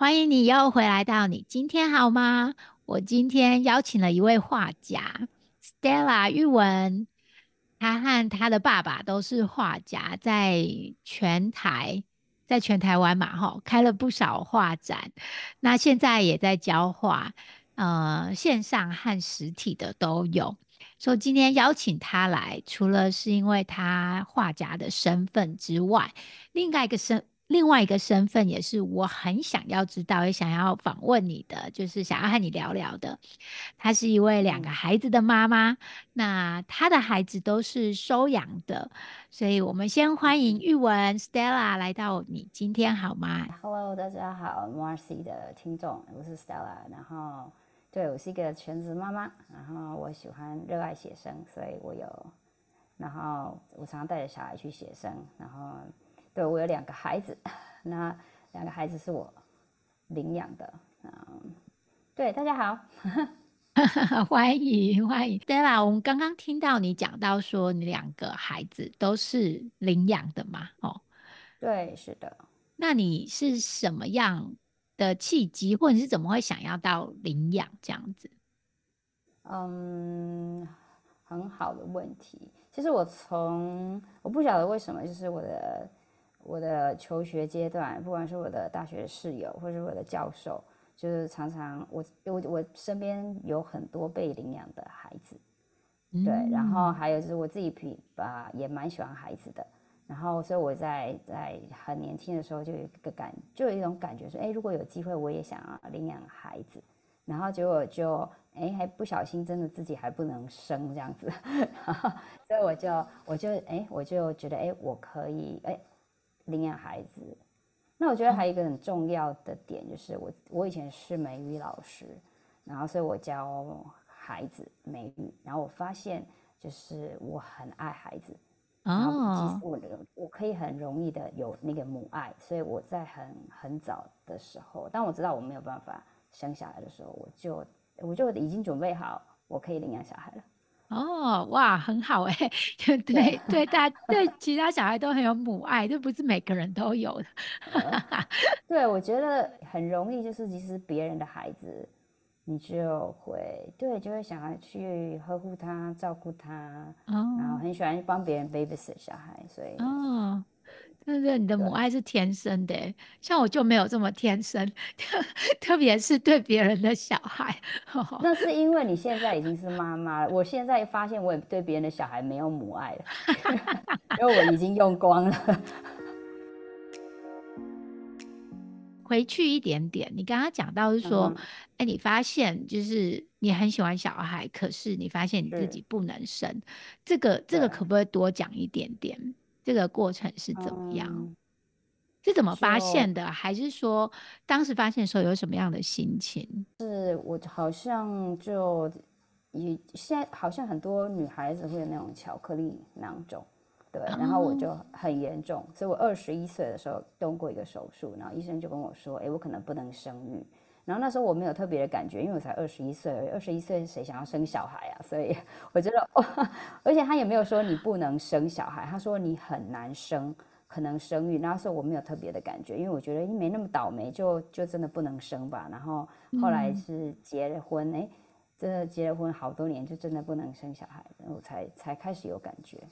欢迎你又回来到你今天好吗？我今天邀请了一位画家，Stella 玉文，他和他的爸爸都是画家，在全台，在全台湾嘛，哈，开了不少画展。那现在也在教画，呃，线上和实体的都有。所以今天邀请他来，除了是因为他画家的身份之外，另外一个身。另外一个身份也是我很想要知道，也想要访问你的，就是想要和你聊聊的。她是一位两个孩子的妈妈，那她的孩子都是收养的，所以我们先欢迎玉文 Stella 来到你今天好吗？Hello，大家好，Marcy 的听众，我是 Stella。然后，对我是一个全职妈妈，然后我喜欢热爱写生，所以我有，然后我常常带着小孩去写生，然后。对我有两个孩子，那两个孩子是我领养的。嗯，对，大家好，欢 迎 欢迎。对啦，我们刚刚听到你讲到说你两个孩子都是领养的嘛？哦，对，是的。那你是什么样的契机，或者是怎么会想要到领养这样子？嗯，很好的问题。其实我从我不晓得为什么，就是我的。我的求学阶段，不管是我的大学室友，或是我的教授，就是常常我我我身边有很多被领养的孩子，对，然后还有就是我自己比吧也蛮喜欢孩子的，然后所以我在在很年轻的时候就有一个感，就有一种感觉说，哎，如果有机会我也想要领养孩子，然后结果就哎还不小心真的自己还不能生这样子，所以我就我就哎我就觉得哎我可以哎。领养孩子，那我觉得还有一个很重要的点就是我我以前是美语老师，然后所以我教孩子美语，然后我发现就是我很爱孩子，然后其实我我可以很容易的有那个母爱，所以我在很很早的时候，当我知道我没有办法生下来的时候，我就我就已经准备好我可以领养小孩了。哦，哇，很好哎，对对大对其他小孩都很有母爱，这不是每个人都有的。对，我觉得很容易，就是其实别人的孩子，你就会对，就会想要去呵护他、照顾他，然后很喜欢帮别人 babysit 小孩，所以哦。对对，你的母爱是天生的，像我就没有这么天生，特 特别是对别人的小孩。那是因为你现在已经是妈妈了，我现在发现我也对别人的小孩没有母爱了，因为我已经用光了。回去一点点，你刚刚讲到是说，哎，你发现就是你很喜欢小孩，可是你发现你自己不能生，这个这个可不可以多讲一点点？这个过程是怎么样？是怎么发现的？还是说当时发现的时候有什么样的心情？是我好像就也现在好像很多女孩子会有那种巧克力囊肿，对，然后我就很严重，所以我二十一岁的时候动过一个手术，然后医生就跟我说：“哎，我可能不能生育。”然后那时候我没有特别的感觉，因为我才二十一岁，二十一岁谁想要生小孩啊？所以 我觉得，而且他也没有说你不能生小孩，他说你很难生，可能生育。那时候我没有特别的感觉，因为我觉得没那么倒霉，就就真的不能生吧。然后后来是结了婚，哎，真的结了婚好多年，就真的不能生小孩，然后才才开始有感觉。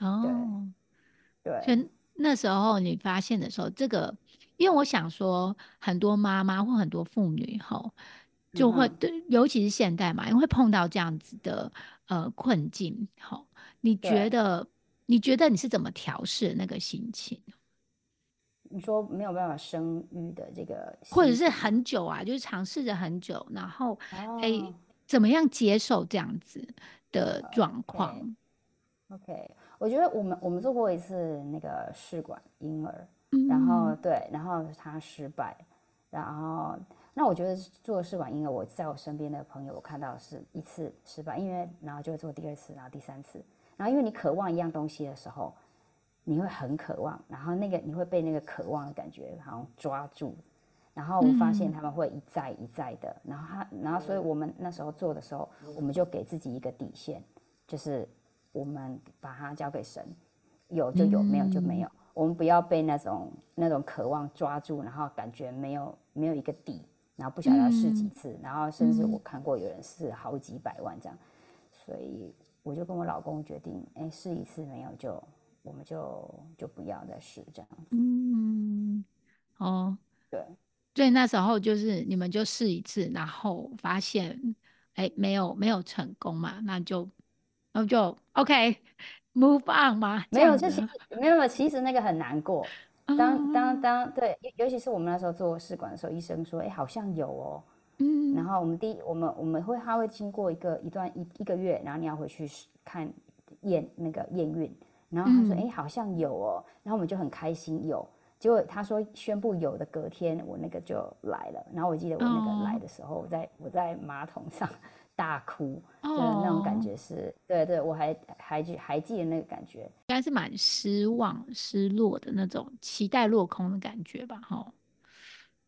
哦，对，对。那时候你发现的时候，这个，因为我想说，很多妈妈或很多妇女吼，就会对，尤其是现代嘛，因为会碰到这样子的呃困境。吼，你觉得？你觉得你是怎么调试那个心情？你说没有办法生育的这个，或者是很久啊，就是尝试着很久，然后哎，怎么样接受这样子的状况？OK。我觉得我们我们做过一次那个试管婴儿，然后对，然后他失败，然后那我觉得做试管婴儿，我在我身边的朋友，我看到是一次失败，因为然后就会做第二次，然后第三次，然后因为你渴望一样东西的时候，你会很渴望，然后那个你会被那个渴望的感觉好像抓住，然后我发现他们会一再一再的，然后他，然后所以我们那时候做的时候，我们就给自己一个底线，就是我们把它交给神，有就有，没有就没有，我们不要被那种那种渴望抓住，然后感觉没有没有一个底。然后不晓得要试几次，然后甚至我看过有人试好几百万这样，所以我就跟我老公决定，哎，试一次没有就我们就就不要再试这样。嗯，哦，对，所以那时候就是你们就试一次，然后发现哎没有没有成功嘛，那就那就 OK move on 吗？没有，这其实没有，其实那个很难过。当当当，对，尤其是我们那时候做试管的时候，医生说，哎，好像有哦，嗯，然。后我们第一，我们我们会，他会经过一个一段一一个月，然后你要回去看验那个验孕，然后他说，哎，好像有哦，然后我们就很开心有，结果他说宣布有的隔天，我那个就来了，然后我记得我那个来的时候，我在我在马桶上。大哭，就是那种感觉是，对对，我还还记还记得那个感觉，应该是蛮失望、失落的那种，期待落空的感觉吧，哈。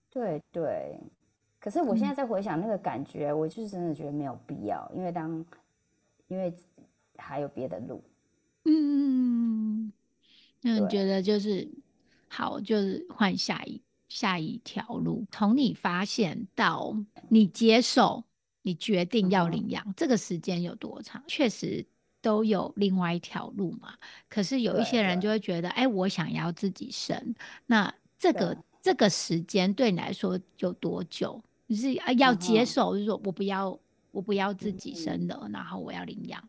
对对，可是我现在在回想那个感觉，我就是真的觉得没有必要，因为当因为还有别的路，嗯，那你觉得就是好，就是换下一下一条路，从你发现到你接受。你决定要领养，这个时间有多长？确实都有另外一条路嘛。可是有一些人就会觉得，哎，我想要自己生。那这个这个时间对你来说有多久？你是要接受，就是说我不要，我不要自己生的，然后我要领养。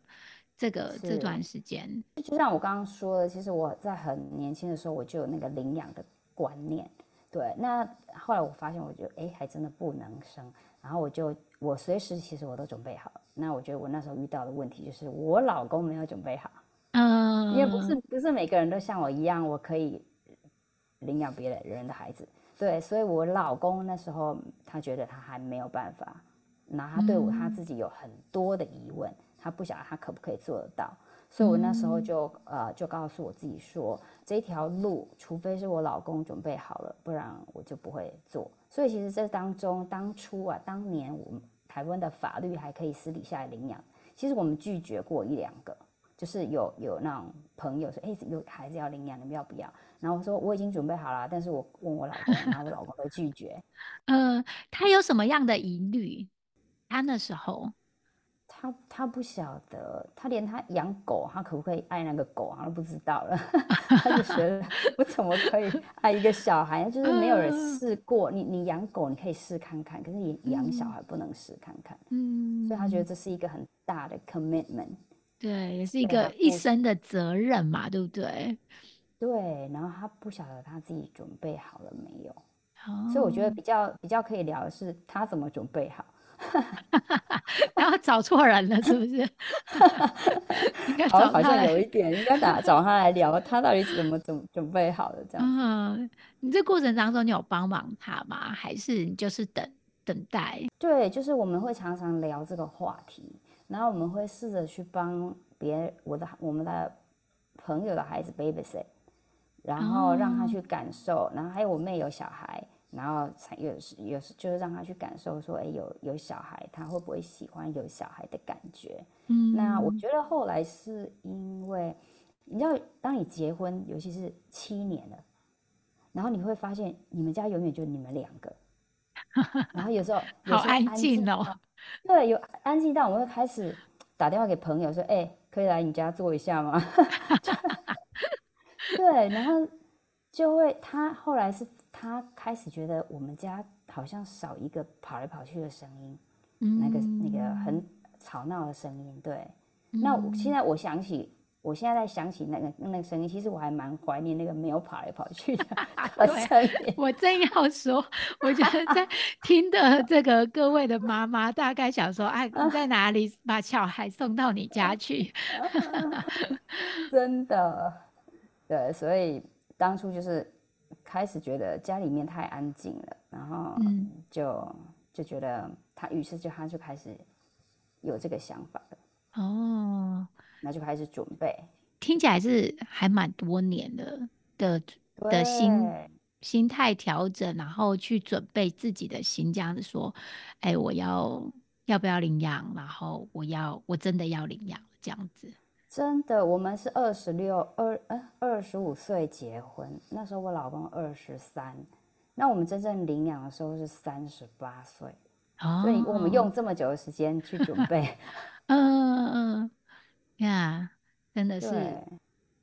这个这段时间，就像我刚刚说的，其实我在很年轻的时候我就有那个领养的观念。对，那后来我发现，我觉得哎，还真的不能生。然后我就我随时其实我都准备好了。那我觉得我那时候遇到的问题就是我老公没有准备好。嗯，因为不是不是每个人都像我一样，我可以领养别人的孩子。对，所以我老公那时候他觉得他还没有办法，那他对我他自己有很多的疑问，他不晓得他可不可以做得到。所以我那时候就呃就告诉我自己说，这条路除非是我老公准备好了，不然我就不会做。所以其实这当中当初啊，当年我们台湾的法律还可以私底下领养，其实我们拒绝过一两个，就是有有那种朋友说，哎，有孩子要领养，你们要不要？然后我说我已经准备好了，但是我问我老公，然后我老公都拒绝。呃，他有什么样的疑虑？他那时候。他他不晓得，他连他养狗，他可不可以爱那个狗，他都不知道了。他就觉得我怎么可以爱一个小孩？就是没有人试过。你你养狗，你可以试看看，可是你养小孩不能试看看。嗯，所以他觉得这是一个很大的 commitment，对，也是一个一生的责任嘛，对不对？对，然后他不晓得他自己准备好了没有，所以我觉得比较比较可以聊的是他怎么准备好。然后找错人了，是不是？应该找好像有一点，应该打找他来聊，他到底怎么准准备好的这样。嗯，你这过程当中你有帮忙他吗？还是你就是等等待？对，就是我们会常常聊这个话题，然后我们会试着去帮别我的我们的朋友的孩子 babysit，然后让他去感受，然后还有我妹有小孩。然后才有时有时就是让他去感受说，哎，有有小孩，他会不会喜欢有小孩的感觉？嗯，那我觉得后来是因为，你知道，当你结婚，尤其是七年了，然后你会发现你们家永远就你们两个，然后有时候好安静哦，对，有安静到我们会开始打电话给朋友说，哎，可以来你家坐一下吗？对，然后就会他后来是。他开始觉得我们家好像少一个跑来跑去的声音，那个那个很吵闹的声音。对，那现在我想起，我现在在想起那个那个声音，其实我还蛮怀念那个没有跑来跑去的 声音。我正要说，我觉得在听的这个各位的妈妈，大概想说，哎，你在哪里把小孩送到你家去？真的，对，所以当初就是。开始觉得家里面太安静了，然后就就觉得他，于是就他就开始有这个想法了。哦，那就开始准备。听起来是还蛮多年的的的心心态调整，然后去准备自己的心，这样子说，哎，我要要不要领养？然后我要我真的要领养这样子。真的，我们是二十六二呃二十五岁结婚，那时候我老公二十三，那我们真正领养的时候是三十八岁，所以我们用这么久的时间去准备。嗯嗯呀。真的是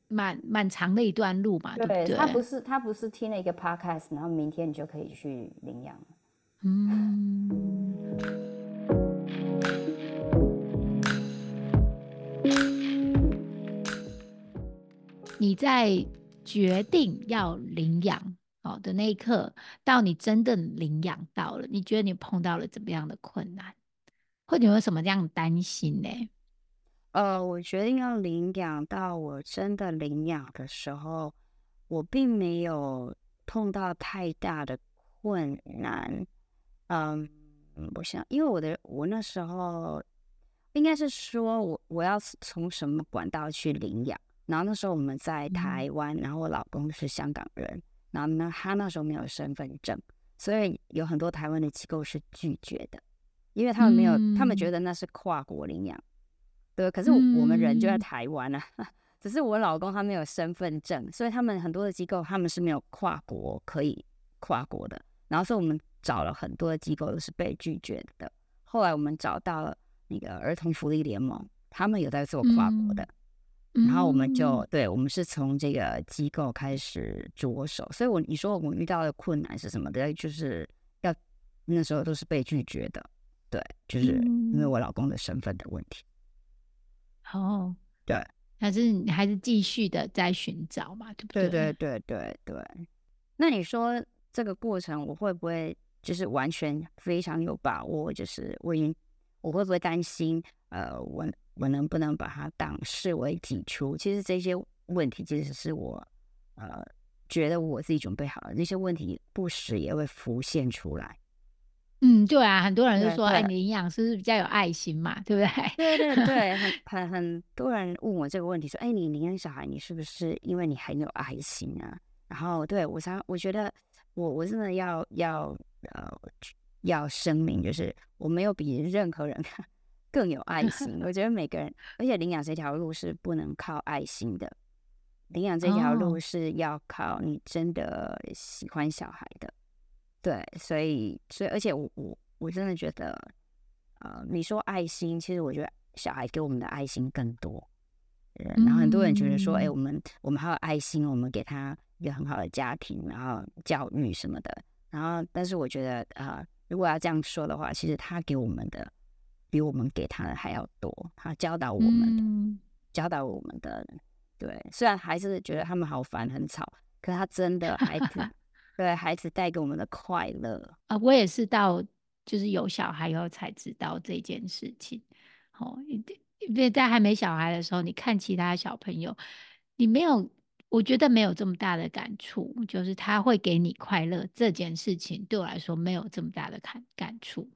蛮蛮长的一段路嘛，对不对？他不是他不是听了一个 podcast，然后明天你就可以去领养。嗯。你在决定要领养哦的那一刻，到你真的领养到了，你觉得你碰到了怎么样的困难，或者有什么这样担心呢？呃，我决定要领养，到我真的领养的时候，我并没有碰到太大的困难。嗯，我想，因为我的我那时候应该是说我我要从什么管道去领养，然后那时候我们在台湾，然后我老公是香港人，然后呢他那时候没有身份证，所以有很多台湾的机构是拒绝的，因为他们没有，他们觉得那是跨国领养。对，可是我们人就在台湾啊，只是我老公他没有身份证，所以他们很多的机构他们是没有跨国可以跨国的。然后，所以我们找了很多的机构都是被拒绝的。后来我们找到了那个儿童福利联盟，他们有在做跨国的。然后我们就对，我们是从这个机构开始着手。所以，我你说我们遇到的困难是什么？对，就是要那时候都是被拒绝的。对，就是因为我老公的身份的问题。哦，对，还是你还是继续的在寻找嘛，对不对？对对对对对。那你说这个过程，我会不会就是完全非常有把握？就是我已经，我会不会担心？呃，我我能不能把它当视为己出？其实这些问题，其实是我呃觉得我自己准备好了，那些问题不时也会浮现出来。嗯，对啊，很多人就说，哎，你营养师是比较有爱心嘛，对不对？对对对，很 很很多人问我这个问题，说，哎，你领养小孩，你是不是因为你很有爱心啊？然后，对我想，我觉得我我真的要要呃要声明，就是我没有比任何人 更有爱 心。我觉得每个人，而且领养这条路是不能靠爱心的，领养这条路是要靠你真的喜欢小孩的。对，所以，所以，而且我我我真的觉得，呃，你说爱心，其实我觉得小孩给我们的爱心更多。然后很多人觉得说，哎，我们我们还有爱心，我们给他一个很好的家庭，然后教育什么的。然后，但是我觉得，呃，如果要这样说的话，其实他给我们的比我们给他的还要多。他教导我们的，教导我们的，对。虽然还是觉得他们好烦很吵，可是他真的孩子。对孩子带给我们的快乐啊，我也是到就是有小孩以后才知道这件事情。哦，因为在还没小孩的时候，你看其他小朋友，你没有，我觉得没有这么大的感触，就是他会给你快乐这件事情，对我来说没有这么大的感感触。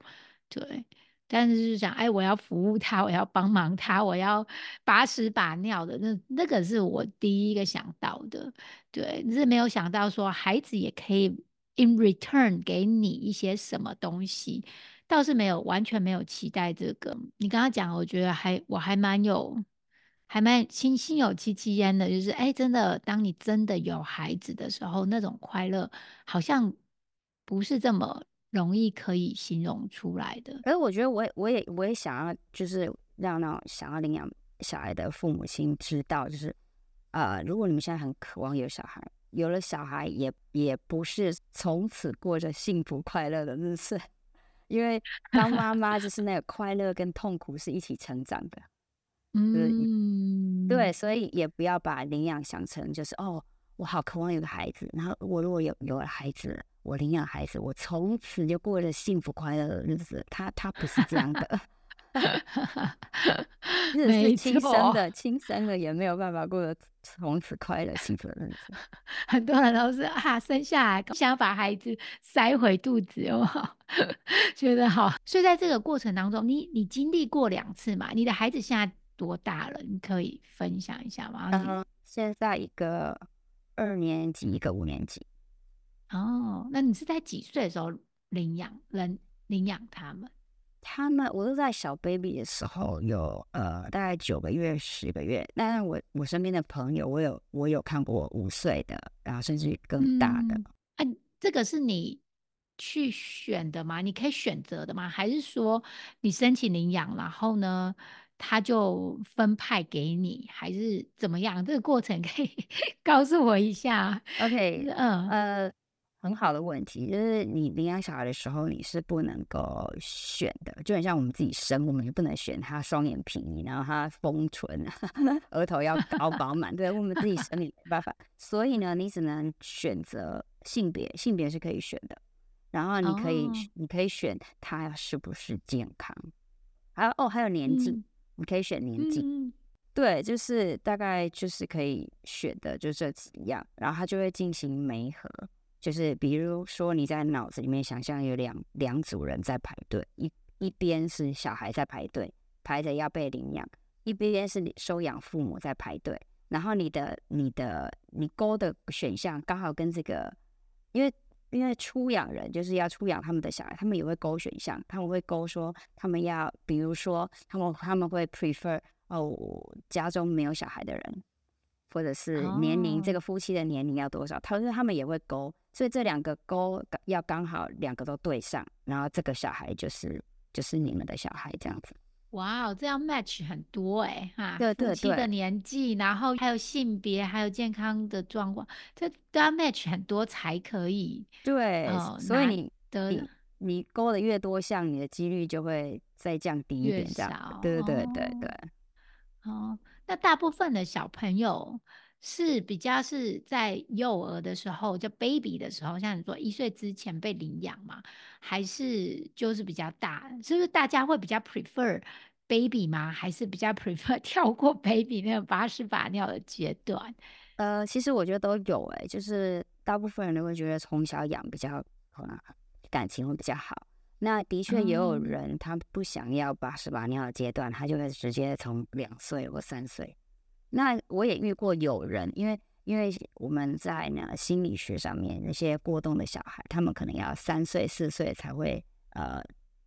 对。但是是想，哎，我要服务他，我要帮忙他，我要把屎把尿的，那那个是我第一个想到的，对，是没有想到说孩子也可以 in return 给你一些什么东西，倒是没有完全没有期待这个。你刚刚讲，我觉得还我还蛮有，还蛮心心有戚戚焉的，就是哎，真的，当你真的有孩子的时候，那种快乐好像不是这么。容易可以形容出来的，而我觉得我也我也我也想要，就是让那种想要领养小孩的父母亲知道，就是呃，如果你们现在很渴望有小孩，有了小孩也也不是从此过着幸福快乐的日子，因为当妈妈就是那个快乐跟痛苦是一起成长的，嗯，对，所以也不要把领养想成就是哦，我好渴望有个孩子，然后我如果有有了孩子。我领养孩子，我从此就过了幸福快乐的日子。他他不是这样的，即使是亲生，的，亲生的也没有办法过得从此快乐幸福的日子。很多人都是啊，生下来想把孩子塞回肚子，有没有？觉得好。所以在这个过程当中，你你经历过两次嘛？你的孩子现在多大了？你可以分享一下吗？你嗯，现在一个二年级，一个五年级。哦，那你是在几岁的时候领养人领养他们？他们我是在小 baby 的时候有呃大概九个月、十个月。但是我我身边的朋友，我有我有看过五岁的，然后甚至于更大的。嗯，啊，这个是你去选的吗？你可以选择的吗？还是说你申请领养，然后呢，他就分派给你，还是怎么样？这个过程可以 告诉我一下？OK，嗯，呃，很好的问题，就是你领养小孩的时候，你是不能够选的，就很像我们自己生，我们也不能选他双眼皮，然后他丰唇，额头要高饱满，对我们自己生理没办法，所以呢，你只能选择性别，性别是可以选的，然后你可以哦，你可以选他是不是健康，还有哦，还有年纪，嗯你可以选。年纪。嗯。对，就是大概就是可以选的就这几样，然后他就会进行媒合，就是比如说你在脑子里面想象有两两组人在排队，一一边是小孩在排队，排着要被领养，一边是收养父母在排队，然后你的你的你勾的选项刚好跟这个，因为因为出养人就是要出养他们的小孩，他们也会勾选项，他们会勾说他们要，比如说他们他们会 prefer 哦，家中没有小孩的人，或者是年龄这哦，个夫妻的年龄要多少，他说他们也会勾，所以这两个勾要刚好两个都对上，然后这个小孩就是就是你们的小孩这样子。哇哦，这样 match 很多哎、哈，对对夫妻的年纪，然后还有性别，还有健康的状况，这都要 match 很多才可以对，所以你的你你勾的越多项，你的几率就会再降低一点，这样对对对对哦对。哦。那大部分的小朋友是比较是在幼儿的时候，就 baby 的时候，像你说一岁之前被领养嘛，还是就是比较大？是不是大家会比较 prefer baby 吗？还是比较 prefer 跳过 baby 那个把屎把尿的阶段？呃，其实我觉得都有诶、就是大部分人都会觉得从小养比较可能感情会比较好。那的确也有哦人他不想要把屎把尿的阶段，他就会直接从两岁或三岁。那我也遇过有人，因为因为我们在那心理学上面，那些过动的小孩，他们可能要三岁四岁才会呃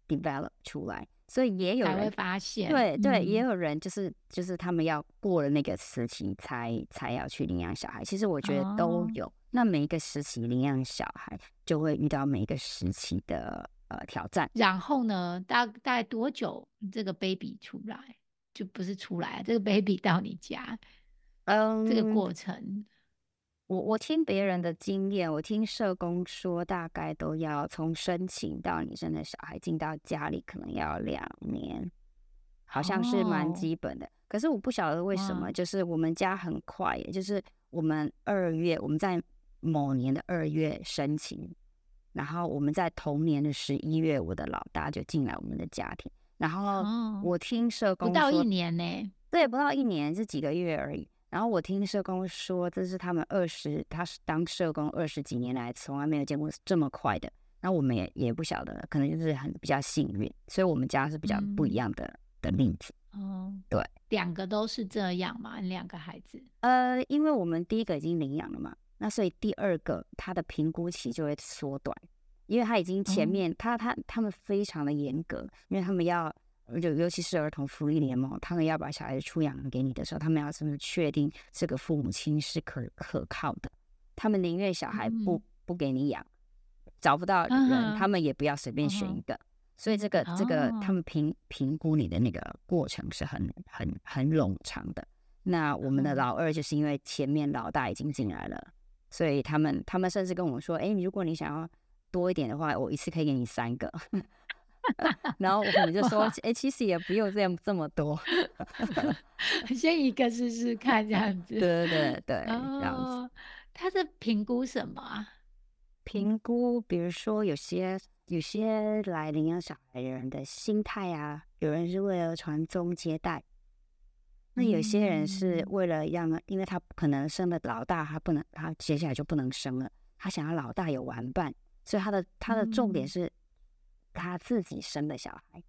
develop 出来，所以也有人发现，对对，也嗯有人就是就是他们要过了那个时期才才要去领养小孩。其实我觉得都哦有。那每一个时期领养小孩，就会遇到每一个时期的呃挑战。然后呢，大大概多久这个 baby 出来？就不是出来，这个 baby 到你家，嗯，这个过程，我我听别人的经验，我听社工说，大概都要从申请到你生的小孩进到家里，可能要两年，好像是蛮哦基本的。可是我不晓得为什么，就是我们家很快耶，就是我们二月我们在某年的二月申请，然后我们在同年的十一月，我的老大就进来我们的家庭。然后哦，我听社工说不到一年呢，对，不到一年，是几个月而已。然后我听社工说，这是他们二十，他是当社工二十几年来从来没有见过这么快的。然后我们也也不晓得，可能就是很比较幸运，所以我们家是比较不一嗯样的、的例子。哦，对，两个都是这样嘛，两个孩子，呃，因为我们第一个已经领养了嘛，那所以第二个他的评估期就会缩短，因为他已经前哦面、他他他们非常的严格，因为他们要尤尤其是儿童福利联盟，他们要把小孩子出养给你的时候，他们要怎么确定这个父母亲是可可靠的，他们宁愿小孩不、嗯不给你养，找不到人，嗯他们也不要随便选一个。所以这个这个他哦们评评估你的那个过程是很很很冗长的。那我们的哦老二就是因为前面老大已经进来了，所以他们他们甚至跟我说：“哎、如果你想要多一点的话，我一次可以给你三个。”然后我们就说：“哎、其实也不用这样这么多。先一个试试看这样”子。对对对 对，这样子。哦，他是评估什么啊？评估，比如说有些有些来领养小孩的人的心态啊，有人是为了传宗接代，那有些人是嗯为了让，因为他可能生了老大，他不能，他接下来就不能生了，他想要老大有玩伴，所以他的他的重点嗯是他自己生的小孩。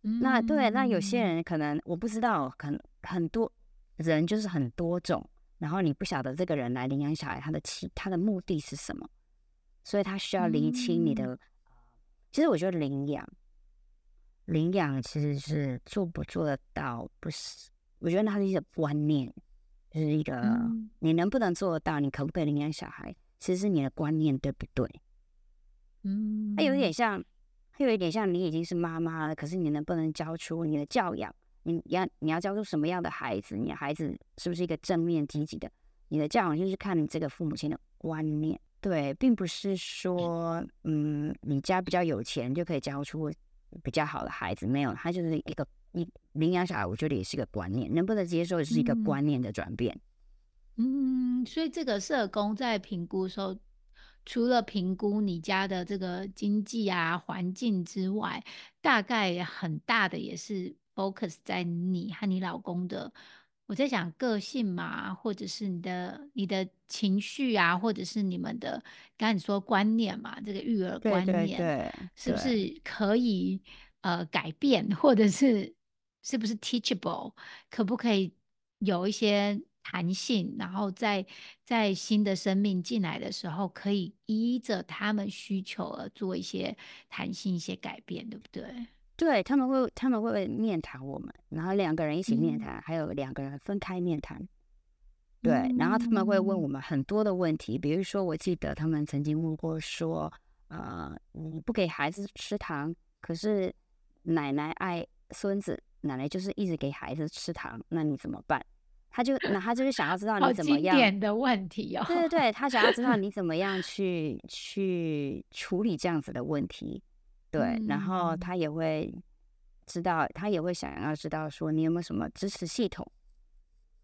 那对，那有些嗯人可能我不知道，可能很多人就是很多种，然后你不晓得这个人来领养小孩，他的其他的目的是什么，所以他需要厘清你嗯的。其实我觉得领养，领养其实是做不做得到，不是，我觉得它是一个观念，就是一个、嗯你能不能做得到，你可不可以领养小孩，其实是你的观念对不对？嗯，它有一点像，它有一点像你已经是妈妈了，可是你能不能教出你的教养？你要你要教出什么样的孩子？你的孩子是不是一个正面积极的？你的教养就是看你这个父母亲的观念，对，并不是说，嗯，你家比较有钱就可以教出比较好的孩子，没有，他就是一个一领养小孩，我觉得也是个观念，能不能接受也是一个嗯观念的转变。嗯，所以这个社工在评估的时候，除了评估你家的这个经济啊环境之外，大概很大的也是 focus 在你和你老公的。我在想个性嘛，或者是你的你的情绪啊，或者是你们的刚才你说观念嘛，这个育儿观对对念对，是不是可以呃改变，或者是是不是 teachable，可不可以有一些弹性，然后在在新的生命进来的时候，可以依着他们需求而做一些弹性、一些改变，对不对？对，他们会他们会面谈我们，然后两个人一起面嗯谈，还有两个人分开面谈。对，然后他们会问我嗯们很多的问题，比如说，我记得他们曾经问过说，呃，你不给孩子吃糖，可是奶奶爱孙子，奶奶就是一直给孩子吃糖，那你怎么办？他就那他就是想要知道你怎么样，典的问题哦。对对对，他想要知道 你怎么样去去处理这样子的问题，对，然后嗯他也会知道，他也会想要知道说你有没有什么支持系统。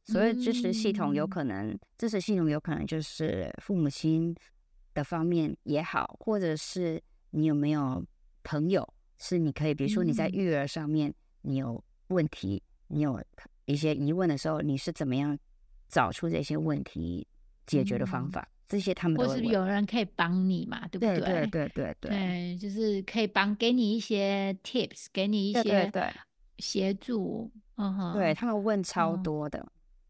所谓支持系统，有嗯可能支持系统有可能就是父母亲的方面也好，或者是你有没有朋友是你可以，比如说你在嗯育儿上面你有问题，你有一些疑问的时候，你是怎么样找出这些问题解决的方嗯法？这些他们或都。是有人可以帮你嘛，对不对对对对对就是可以帮给你一些 tips，给你一些对协助。嗯哼，对，他们问超嗯多的，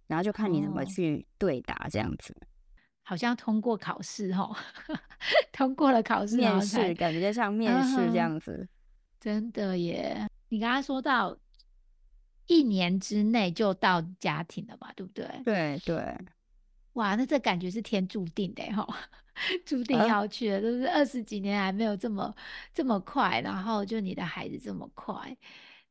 然后就看你怎么哦去对答这样子。好像通过考试哦，通过了考试，面试感觉像面试这样子。真的耶！你刚刚说到一年之内就到家庭了嘛，对不对？对对，哇，那这感觉是天注定的哈，注定啊要去的，都是二十几年还没有这么这么快，然后就你的孩子这么快，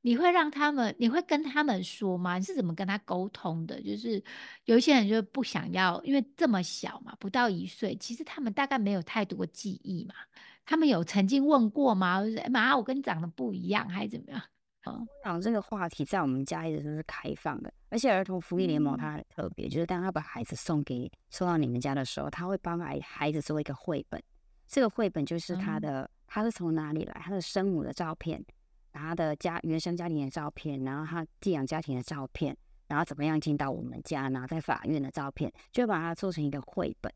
你会让他们，你会跟他们说吗？你是怎么跟他沟通的？就是有一些人就不想要，因为这么小嘛，不到一岁，其实他们大概没有太多记忆嘛。他们有曾经问过吗？就是哎妈，我跟你长得不一样，还是怎么样？讲这个话题在我们家一直都是开放的，而且儿童福利联盟嗯它很特别，就是当他把孩子送给送到你们家的时候，他会帮孩孩子做一个绘本。这个绘本就是他嗯的，他是从哪里来，他的生母的照片，然后他的家原生家庭的照片，然后他寄养家庭的照片，然后怎么样进到我们家，然后在法院的照片，就把它做成一个绘本。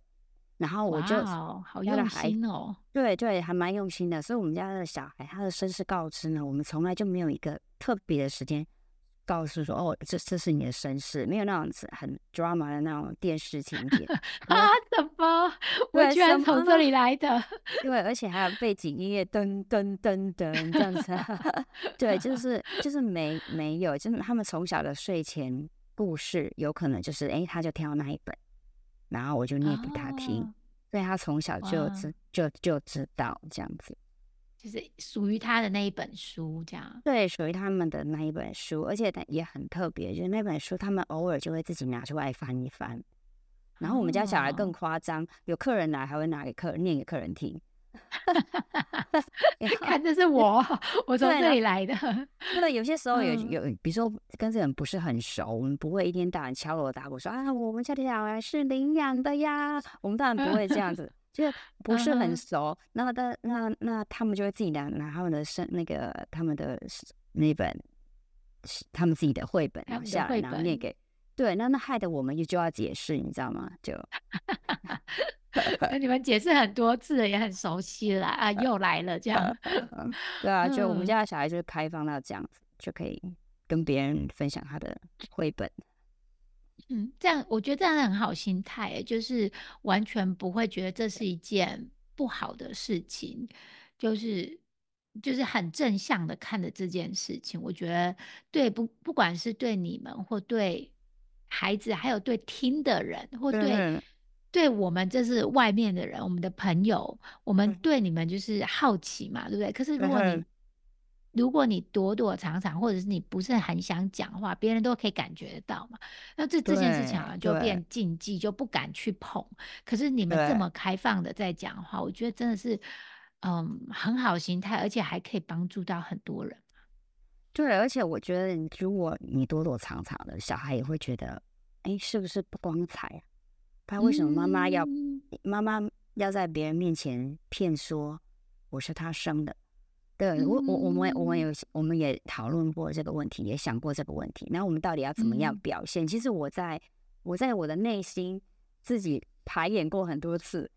然后我就好用心哦。对对，还蛮用心的。所以，我们家的小孩他的身世告知呢，我们从来就没有一个特别的时间告诉说，哦，这这是你的身世，没有那样子很 drama 的那种电视情节。啊后，什么？我对居然从这里来的。因为，而且还有背景音乐噔噔噔噔这样子。对，就 是就是没没有，就是他们从小的睡前故事，有可能就是哎，他就挑那一本，然后我就念给他听。哦所以他从小就知就就知道这样子。就是属于他的那一本书，这样。对，属于他们的那一本书，而且它也很特别，就是那本书他们偶尔就会自己拿出来翻一翻。然后我们家小孩更哦夸张，有客人来还会拿给客人念给客人听。然后看，这是我，我从这里来的。对，有些时候有嗯有，比如说跟这人不是很熟，我们不会一天到晚敲锣打鼓说啊，我们家的小孩是领养的呀，我们当然不会这样子。就是不是很熟，那那那那他们就会自己拿拿他们的生那个他们的那本他们自己的绘本，然后下然后念给对，那那害得我们就就要解释，你知道吗？就那你们解释很多次了，也很熟悉了啊，又来了这样。对啊，就我们嗯家的小孩就是开放到这样子，就可以跟别人分享他的绘本。嗯，这样我觉得这样很好心态欸，就是完全不会觉得这是一件不好的事情，就是就是很正向的看着这件事情。我觉得对不不管是对你们或对孩子，还有对听的人，或对嗯对我们这是外面的人，我们的朋友，我们嗯对你们就是好奇嘛，对不对？可是如果你嗯如果你躲躲藏藏，或者是你不是很想讲话，别人都可以感觉得到嘛。那这这件事情好像就变禁忌，就不敢去碰。可是你们这么开放的在讲话，我觉得真的是，嗯，很好心态，而且还可以帮助到很多人。对，而且我觉得，如果你躲躲藏藏的，小孩也会觉得，哎，是不是不光彩啊？他为什么妈妈要嗯妈妈要在别人面前骗说我是他生的？对我我我们我们嗯有我们也讨论过这个问题，也想过这个问题。那我们到底要怎么样嗯表现？其实我在我在我的内心自己排演过很多次，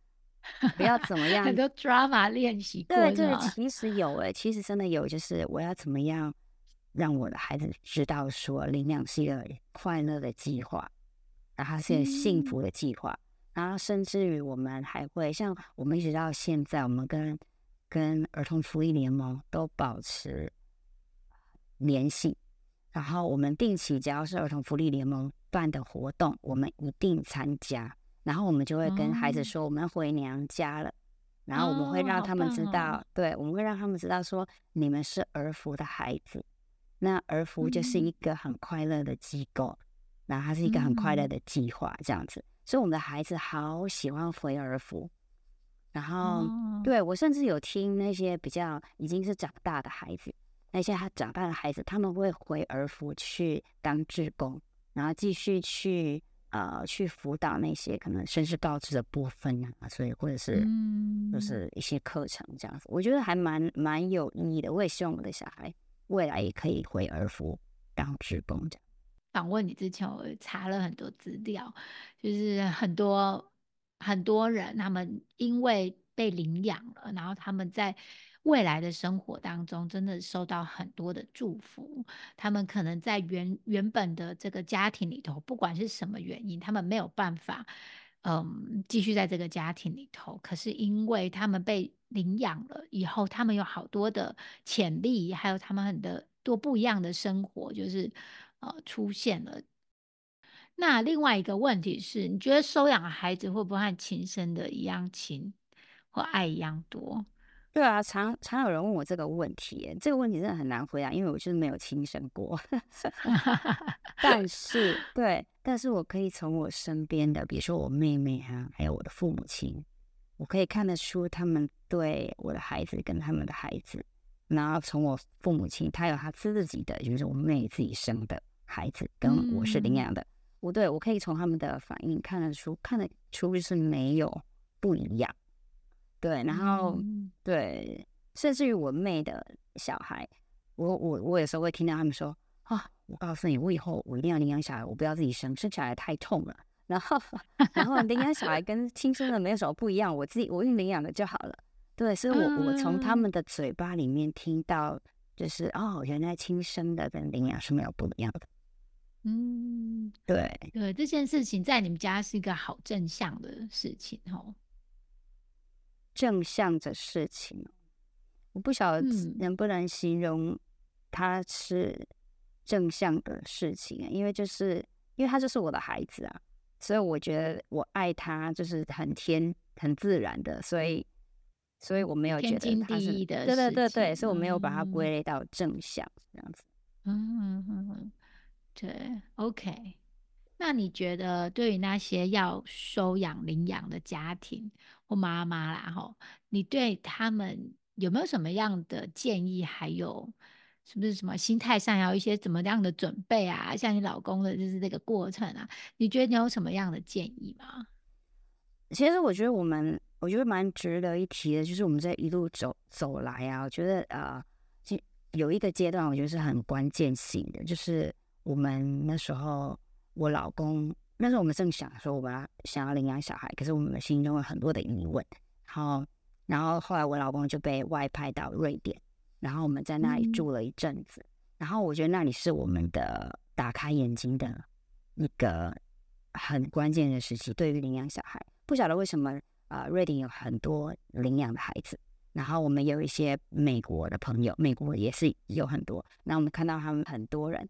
不要怎么样很多 drama 练习过，对对，其实有诶，其实真的有，就是我要怎么样让我的孩子知道说领养是一个快乐的计划，然后是幸嗯。福的计划，然后甚至于我们还会像我们一直到现在，我们跟跟儿童福利联盟都保持联系，然后我们定期只要是儿童福利联盟办的活动，我们一定参加，然后我们就会跟孩子哦。说我们回娘家了。然后我们会让他们知道，哦。对，我们会让他们知道说，你们是儿福的孩子，那儿福就是。嗯一个很快乐的机构，然后它是一个很快乐嗯的计划，这样子，所以我们的孩子好喜欢回儿福，然后、哦，对我甚至有听那些比较已经是长大的孩子，那些他长大的孩子，他们会回儿福去当志工，然后继续去呃去辅导那些可能身世告知的部分啊，所以或者是。嗯就是一些课程这样子，我觉得还蛮蛮有意义的。我也希望我的小孩未来也可以回儿福当志工这样。访问你之前，我查了很多资料，就是很多很多人，他们因为被领养了，然后他们在未来的生活当中，真的收到很多的祝福。他们可能在原原本的这个家庭里头，不管是什么原因，他们没有办法，嗯，继续在这个家庭里头。可是因为他们被领养了以后，他们有好多的潜力，还有他们很的多不一样的生活，就是呃出现了。那另外一个问题是，你觉得收养孩子会不会和亲生的一样亲，或爱一样多？对啊，常常有人问我这个问题，这个问题真的很难回答，因为我就是没有亲生过。但是，对，但是我可以从我身边的，比如说我妹妹啊，还有我的父母亲，我可以看得出他们对我的孩子跟他们的孩子，然后从我父母亲，他有他自己的，就是我妹自己生的孩子，跟我是领嗯养的，我对我可以从他们的反应看得出，看得出就是没有不一样。对，然后、嗯对，甚至于我妹的小孩，我我我有时候会听到他们说啊，我告诉你，我以后我一定要领养小孩，我不要自己生，生小孩太痛了。然后 然后领养小孩跟亲生的没有什么不一样，我自己我用领养的就好了。对，所以我我从他嗯们的嘴巴里面听到，就是哦，原来亲生的跟领养是没有不一样的。嗯，对，对，这件事情在你们家是一个好正向的事情哦。正向的事情，我不晓得嗯。能不能形容它是正向的事情啊，因为就是因为他就是我的孩子啊，所以我觉得我爱他就是很天很自然的，所以所以我没有觉得他是对对对对，所以我没有把它嗯。归类到正向这样子。嗯嗯嗯嗯，对，OK。那你觉得对于那些要收养、领养的家庭或妈妈啦，吼，你对他们有没有什么样的建议？还有是不是什么心态上要一些怎么样的准备啊？像你老公的就是这个过程啊，你觉得你有什么样的建议吗？其实我觉得我们我觉得蛮值得一提的，就是我们在一路走走来啊，我觉得呃，就有一个阶段，我觉得是很关键性的，就是我们那时候我老公那时候我们正想说我们要想要领养小孩，可是我们心中有很多的疑问，然后然后后来我老公就被外派到瑞典，然后我们在那里住了一阵子，然后我觉得那里是我们的打开眼睛的一个很关键的时期，对于领养小孩，不晓得为什么。啊，瑞典有很多领养的孩子，然后我们有一些美国的朋友，美国也是有很多。那我们看到他们很多人，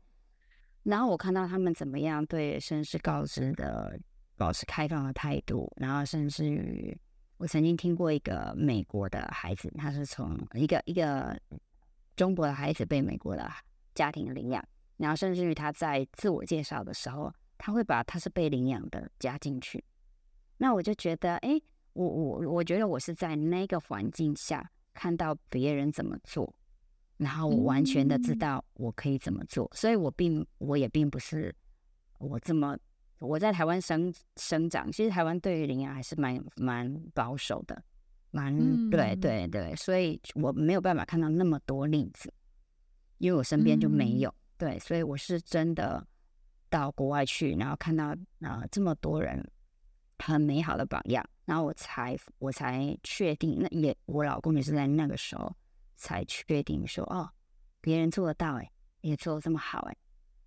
然后我看到他们怎么样对身世告知的保持开放的态度，然后甚至于我曾经听过一个美国的孩子，他是从一个一个中国的孩子被美国的家庭领养，然后甚至于他在自我介绍的时候，他会把他是被领养的加进去。那我就觉得，哎。我我我觉得我是在那个环境下看到别人怎么做，然后我完全的知道我可以怎么做，所以我并我也并不是我这么我在台湾生生长，其实台湾对于领养还是蛮蛮保守的，蛮对对对，所以我没有办法看到那么多例子，因为我身边就没有对，所以我是真的到国外去，然后看到啊这么多人很美好的榜样。然后我才我才确定，那也我老公也是在那个时候才确定说，哦，别人做得到，哎，也做的这么好，哎，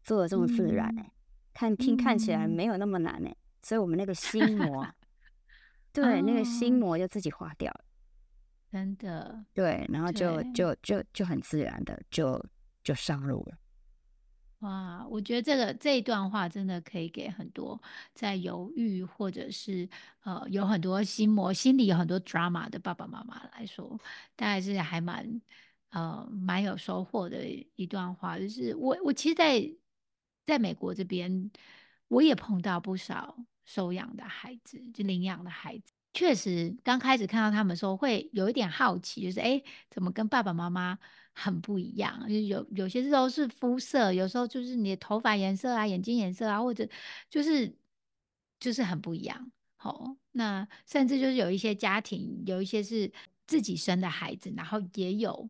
做的这么自然，哎，看听看起来没有那么难，哎，所以我们那个心魔，对，那个心魔就自己化掉了，真的，对，然后就就就就很自然的就就上路了。哇，我觉得这个这一段话真的可以给很多在犹豫或者是呃有很多心魔、心里有很多 drama 的爸爸妈妈来说，大概是还蛮呃蛮有收获的一段话。就是我我其实，在在美国这边，我也碰到不少收养的孩子，就领养的孩子。确实，刚开始看到他们的时候，会有一点好奇，就是哎，怎么跟爸爸妈妈很不一样？有有些时候是肤色，有时候就是你的头发颜色啊、眼睛颜色啊，或者就是就是很不一样。好，那甚至就是有一些家庭，有一些是自己生的孩子，然后也有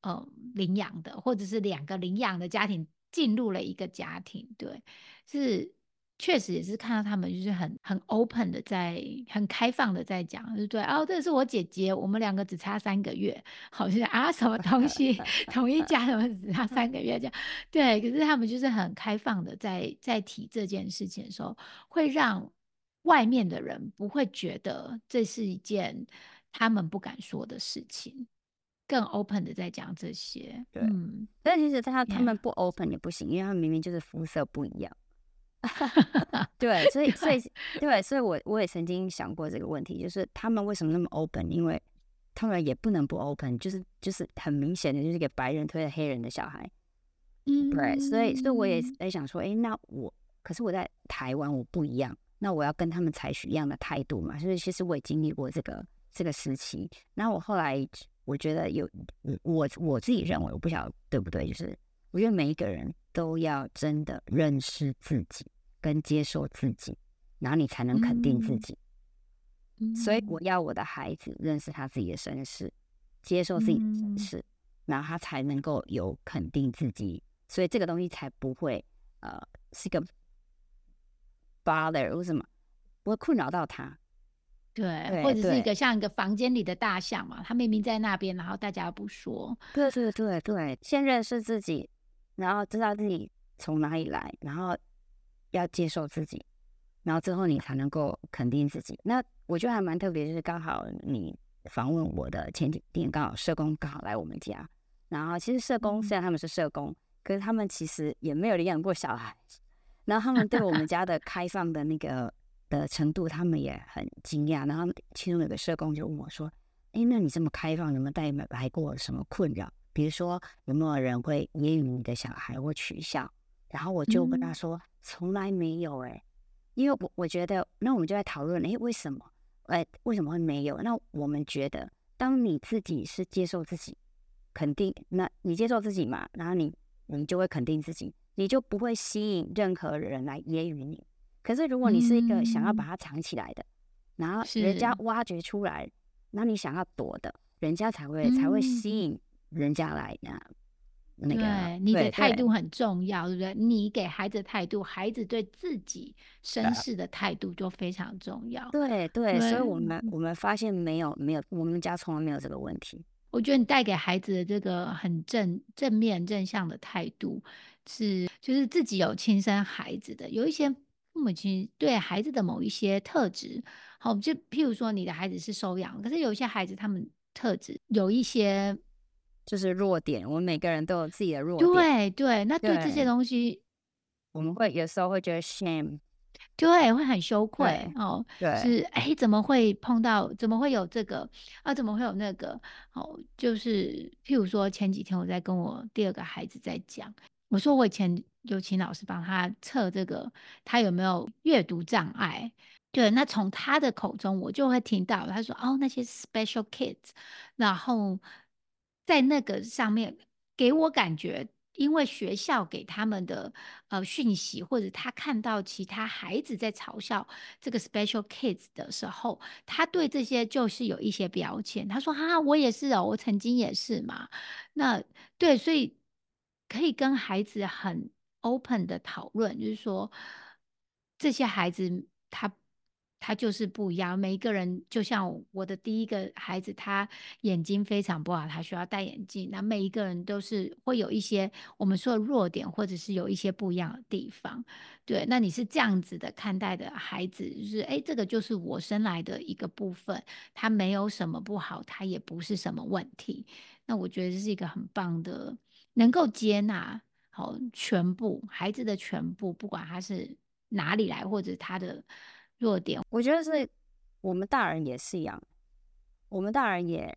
呃领养的，或者是两个领养的家庭进入了一个家庭，对，是。确实也是看到他们就是很很 open 的在很开放的在讲，对不对？哦，这是我姐姐，我们两个只差三个月，好像啊什么东西，同一家的只差三个月这样，对。可是他们就是很开放的在在提这件事情的时候，会让外面的人不会觉得这是一件他们不敢说的事情，更 open 的在讲这些。对，但其实他他们不 open 也不行，因为他们明明就是肤色不一样。对，所以所以 对，所以我我也曾经想过这个问题，就是他们为什么那么 open？因为他们也不能不 open，就是就是很明显的就是给白人推了黑人的小孩，嗯，对，所以所以我也在想说，哎，那我可是我在台湾我不一样，那我要跟他们采取一样的态度嘛？所以其实我也经历过这个这个时期，然后我后来我觉得有我我自己认为，我不晓得对不对，就是我觉得每一个人都要真的认识自己。跟接受自己，然后你才能肯定自己。所以我要我的孩子认识他自己的身世，接受自己的身世，然后他才能够有肯定自己。所以这个东西才不会呃是一个 bother 为什么不会困扰到他？对，或者是一个像一个房间里的大象嘛，他明明在那边，然后大家不说。对对对对，先认识自己，然后知道自己从哪里来，然后。要接受自己，然后之后你才能够肯定自己。那我觉得还蛮特别，就是刚好你访问我的前几天，刚好社工刚好来我们家。然后其实社工虽然他们是社工，可是他们其实也没有领养过小孩。然后他们对我们家的开放的那个的程度，他们也很惊讶。然后其中有个社工就问我说：“哎，那你这么开放，有没有带来过什么困扰？比如说有没有人会揶揄你的小孩或取笑？”然后我就跟他说。从来没有哎，因为我我觉得，那我们就在讨论，哎，为什么？哎，为什么会没有？那我们觉得，当你自己是接受自己，肯定，那你接受自己嘛，然后你你就会肯定自己，你就不会吸引任何人来揶揄你。可是如果你是一个想要把它藏起来的，然后人家挖掘出来，那你想要躲的，人家才会才会嗯吸引人家来啊。那个对，你的态度很重要，对不对？你给孩子的态度，孩子对自己身世的态度就非常重要。对对，所以我们我们发现没有没有，我们家从来没有这个问题。我觉得你带给孩子的这个很正正面正向的态度，是就是自己有亲生孩子的，有一些父母亲对孩子的某一些特质，好，就譬如说你的孩子是收养，可是有一些孩子他们特质有一些，就是弱点，我们每个人都有自己的弱点。对对，那对这些东西，我们会有时候会觉得 shame，对，会很羞愧哦。对，是哎，怎么会碰到？怎么会有这个啊？怎么会有那个？哦，就是譬如说前几天我在跟我第二个孩子在讲，我说我以前有请老师帮他测这个，他有没有阅读障碍。对，那从他的口中我就会听到，他说哦，那些 special kids，然后在那个上面给我感觉，因为学校给他们的呃讯息，或者他看到其他孩子在嘲笑这个 special kids 的时候，他对这些就是有一些标签。他说：“哈、我也是哦，我曾经也是嘛。”那对，所以可以跟孩子很 open 的讨论，就是说这些孩子他他就是不一样。每一个人，就像我的第一个孩子，他眼睛非常不好，他需要戴眼镜。那每一个人都是会有一些我们说的弱点，或者是有一些不一样的地方。对，那你是这样子的看待的孩子，就是哎，这个就是我生来的一个部分，他没有什么不好，他也不是什么问题。那我觉得这是一个很棒的，能够接纳好全部孩子的全部，不管他是哪里来，或者他的弱点。我觉得是我们大人也是一样，我们大人也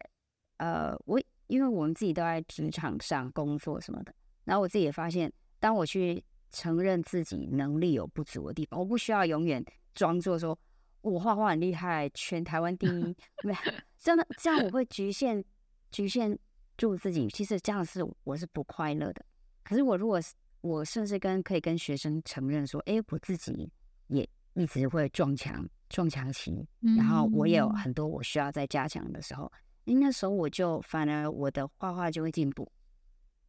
呃，我因为我们自己都在职场上工作什么的，然后我自己也发现，当我去承认自己能力有不足的地方，我不需要永远装作说我画画很厉害，全台湾第一，没有真的这样我会局限局限住自己，其实这样是我是不快乐的。可是我如果是我甚至跟可以跟学生承认说，哎，我自己也一直会撞墙撞墙期，然后我也有嗯。很多我需要再加强的时候，诶那时候我就反而我的画画就会进步，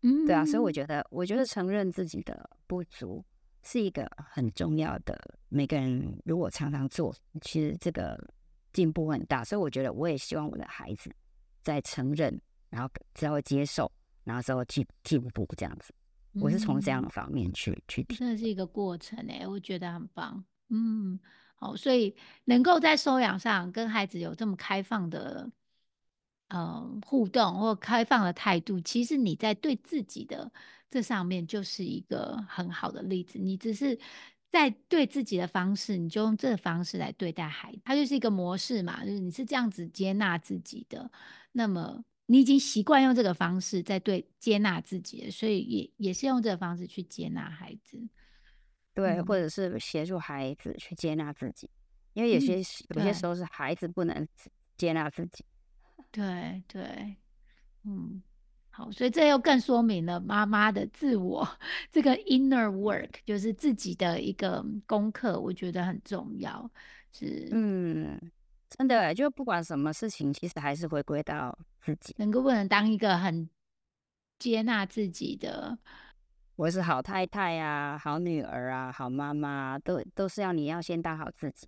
嗯对啊，所以我觉得我觉得承认自己的不足是一个很重要的，每个人如果常常做，其实这个进步很大，所以我觉得我也希望我的孩子在承认，然后之后接受，然后之后进进步这样子，我是从这样的嗯方面去去提。真的是一个过程诶，我觉得很棒。嗯，好，所以能够在收养上跟孩子有这么开放的呃互动或开放的态度，其实你在对自己的这上面就是一个很好的例子。你只是在对自己的方式，你就用这个方式来对待孩子，它就是一个模式嘛，就是你是这样子接纳自己的，那么。你已经习惯用这个方式在对接纳自己，所以也也是用这个方式去接纳孩子。对，嗯或者是协助孩子去接纳自己，因为有些嗯有些时候是孩子不能接纳自己。对对，嗯，好，所以这又更说明了妈妈的自我 这个 inner work，就是自己的一个功课，我觉得很重要。是，嗯，真的欸，就不管什么事情，其实还是回归到自己。能够不能当一个很接纳自己的，我是好太太啊，好女儿啊，好妈妈啊，都都是要你要先当好自己。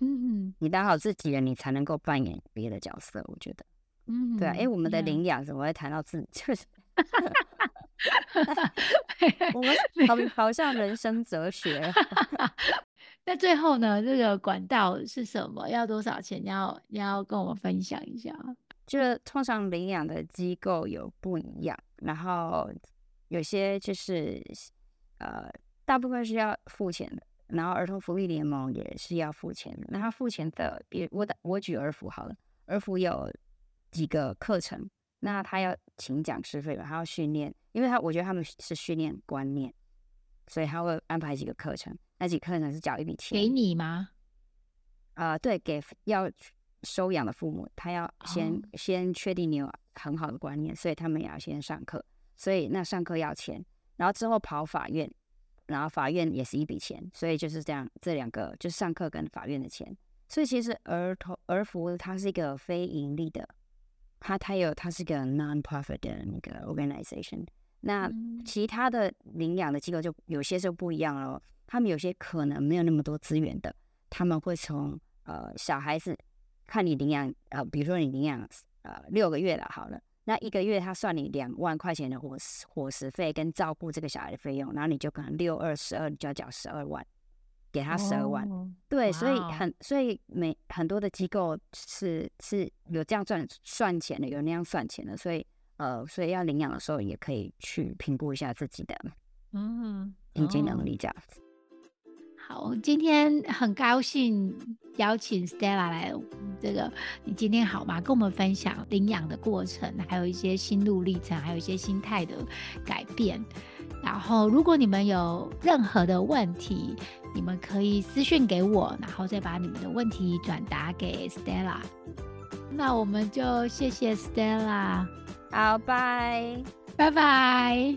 嗯你当好自己了，你才能够扮演别的角色。我觉得，嗯，对啊，哎，我们的领养怎么会谈到自己？就是 我们好好像人生哲学。那最后呢，这个管道是什么？要多少钱？你要你要跟我们分享一下。就是通常领养的机构有不一样，然后有些就是呃，大部分是要付钱的，然后儿童福利联盟也是要付钱的。那他付钱的，比如我的我举儿福好了，儿福有几个课程，那他要请讲师费嘛，他要训练，因为他我觉得他们是训练观念，所以他会安排几个课程，那几个课程是缴一笔钱给你吗？啊、对，给要收养的父母，他要先、哦先确定你有很好的观念，所以他们也要先上课，所以那上课要钱，然后之后跑法院，然后法院也是一笔钱，所以就是这样，这两个就是上课跟法院的钱，所以其实儿童儿福它是一个非盈利的，它它有它是一个 non-profit 的那个 organization。那嗯。其他的领养的机构就有些就不一样了，他们有些可能没有那么多资源的，他们会从呃小孩子看你领养呃，比如说你领养呃六个月了好了，那一个月他算你两万块钱的伙食伙食费跟照顾这个小孩的费用，然后你就可能六二十二，你就要缴十二万，给他十二万。哦对，所以很所以每很多的机构是是有这样赚算钱的，有那样算钱的，所以呃，所以要领养的时候也可以去评估一下自己的嗯，经济哦能力，这样子。好，今天很高兴邀请 Stella 来这个，你今天好吗？跟我们分享领养的过程，还有一些心路历程，还有一些心态的改变。然后，如果你们有任何的问题，你们可以私讯给我，然后再把你们的问题转达给 Stella。那我们就谢谢 Stella，好，拜。拜拜。